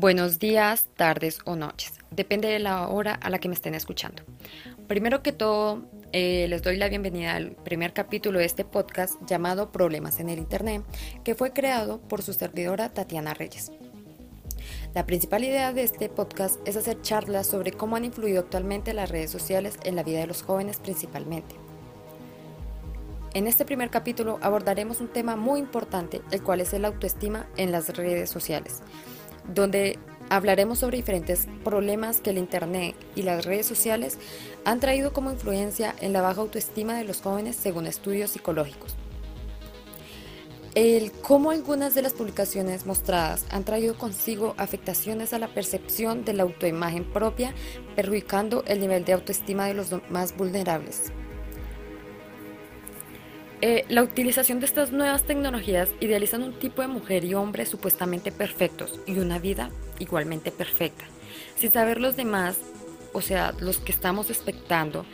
Buenos días, tardes o noches. Depende de la hora a la que me estén escuchando. Primero que todo, eh, les doy la bienvenida al primer capítulo de este podcast llamado Problemas en el Internet, que fue creado por su servidora Tatiana Reyes. La principal idea de este podcast es hacer charlas sobre cómo han influido actualmente las redes sociales en la vida de los jóvenes principalmente. En este primer capítulo abordaremos un tema muy importante, el cual es el autoestima en las redes sociales, donde hablaremos sobre diferentes problemas que el Internet y las redes sociales han traído como influencia en la baja autoestima de los jóvenes según estudios psicológicos. El cómo algunas de las publicaciones mostradas han traído consigo afectaciones a la percepción de la autoimagen propia, perjudicando el nivel de autoestima de los más vulnerables. Eh, la utilización de estas nuevas tecnologías idealizan un tipo de mujer y hombre supuestamente perfectos y una vida igualmente perfecta, sin saber los demás, o sea, los que estamos expectando,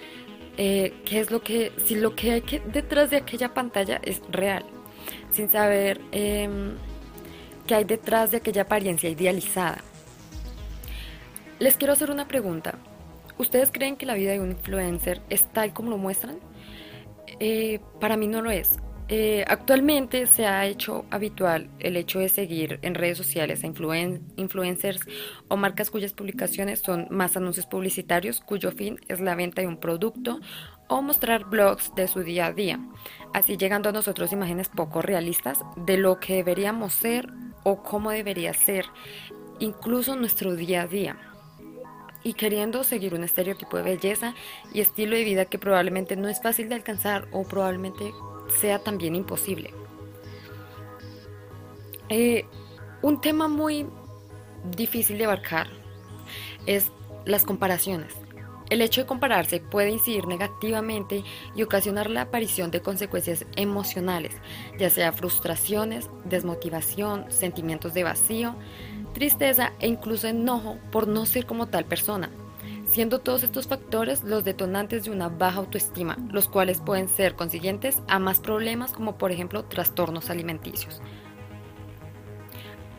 eh, qué es lo que, si lo que hay que, detrás de aquella pantalla es real, sin saber em, qué hay detrás de aquella apariencia idealizada. Les quiero hacer una pregunta. ¿Ustedes creen que la vida de un influencer es tal como lo muestran? Eh, para mí no lo es. Eh, actualmente se ha hecho habitual el hecho de seguir en redes sociales a influencers o marcas cuyas publicaciones son más anuncios publicitarios cuyo fin es la venta de un producto o mostrar blogs de su día a día, así llegando a nosotros imágenes poco realistas de lo que deberíamos ser o cómo debería ser incluso nuestro día a día y queriendo seguir un estereotipo de belleza y estilo de vida que probablemente no es fácil de alcanzar o probablemente sea también imposible. Eh, un tema muy difícil de abarcar es las comparaciones. El hecho de compararse puede incidir negativamente y ocasionar la aparición de consecuencias emocionales, ya sea frustraciones, desmotivación, sentimientos de vacío, tristeza e incluso enojo por no ser como tal persona, siendo todos estos factores los detonantes de una baja autoestima, los cuales pueden ser consiguientes a más problemas como por ejemplo trastornos alimenticios.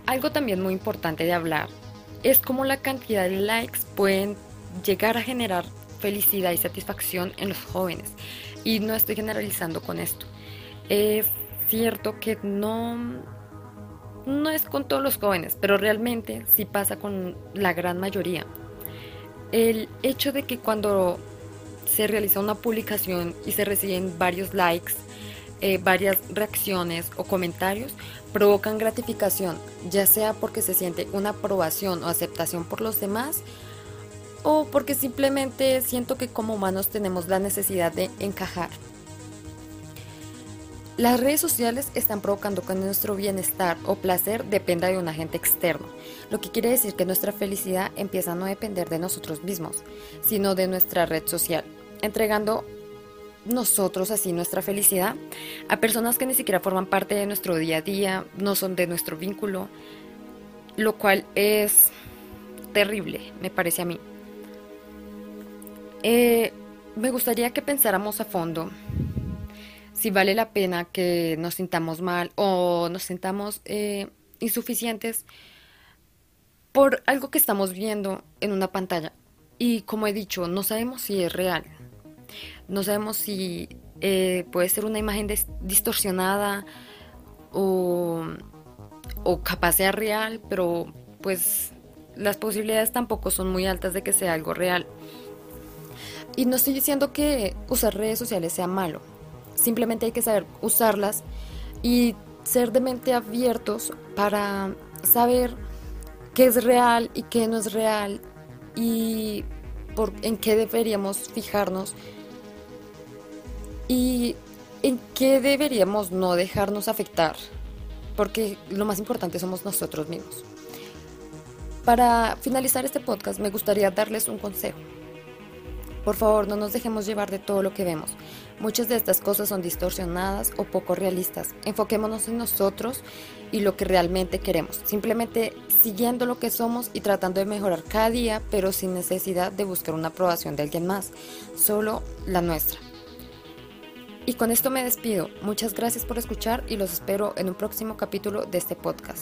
Algo también muy importante de hablar es cómo la cantidad de likes pueden llegar a generar felicidad y satisfacción en los jóvenes. Y no estoy generalizando con esto. Es cierto que no no es con todos los jóvenes, pero realmente sí pasa con la gran mayoría. El hecho de que cuando se realiza una publicación y se reciben varios likes, eh, varias reacciones o comentarios, provocan gratificación, ya sea porque se siente una aprobación o aceptación por los demás, o porque simplemente siento que como humanos tenemos la necesidad de encajar. Las redes sociales están provocando que nuestro bienestar o placer dependa de un agente externo, lo que quiere decir que nuestra felicidad empieza a no depender de nosotros mismos, sino de nuestra red social, entregando nosotros así nuestra felicidad a personas que ni siquiera forman parte de nuestro día a día, no son de nuestro vínculo, lo cual es terrible, me parece a mí. Eh, me gustaría que pensáramos a fondo si vale la pena que nos sintamos mal o nos sintamos eh, insuficientes por algo que estamos viendo en una pantalla. Y como he dicho, no sabemos si es real. No sabemos si eh, puede ser una imagen distorsionada o, o capaz sea real, pero pues las posibilidades tampoco son muy altas de que sea algo real. Y no estoy diciendo que usar redes sociales sea malo Simplemente hay que saber usarlas y ser de mente abiertos para saber qué es real y qué no es real y en qué deberíamos fijarnos y en qué deberíamos no dejarnos afectar, porque lo más importante somos nosotros mismos. Para finalizar este podcast me gustaría darles un consejo. Por favor, no nos dejemos llevar de todo lo que vemos. Muchas de estas cosas son distorsionadas o poco realistas. Enfoquémonos en nosotros y lo que realmente queremos. Simplemente siguiendo lo que somos y tratando de mejorar cada día, pero sin necesidad de buscar una aprobación de alguien más, solo la nuestra. Y con esto me despido. Muchas gracias por escuchar y los espero en un próximo capítulo de este podcast.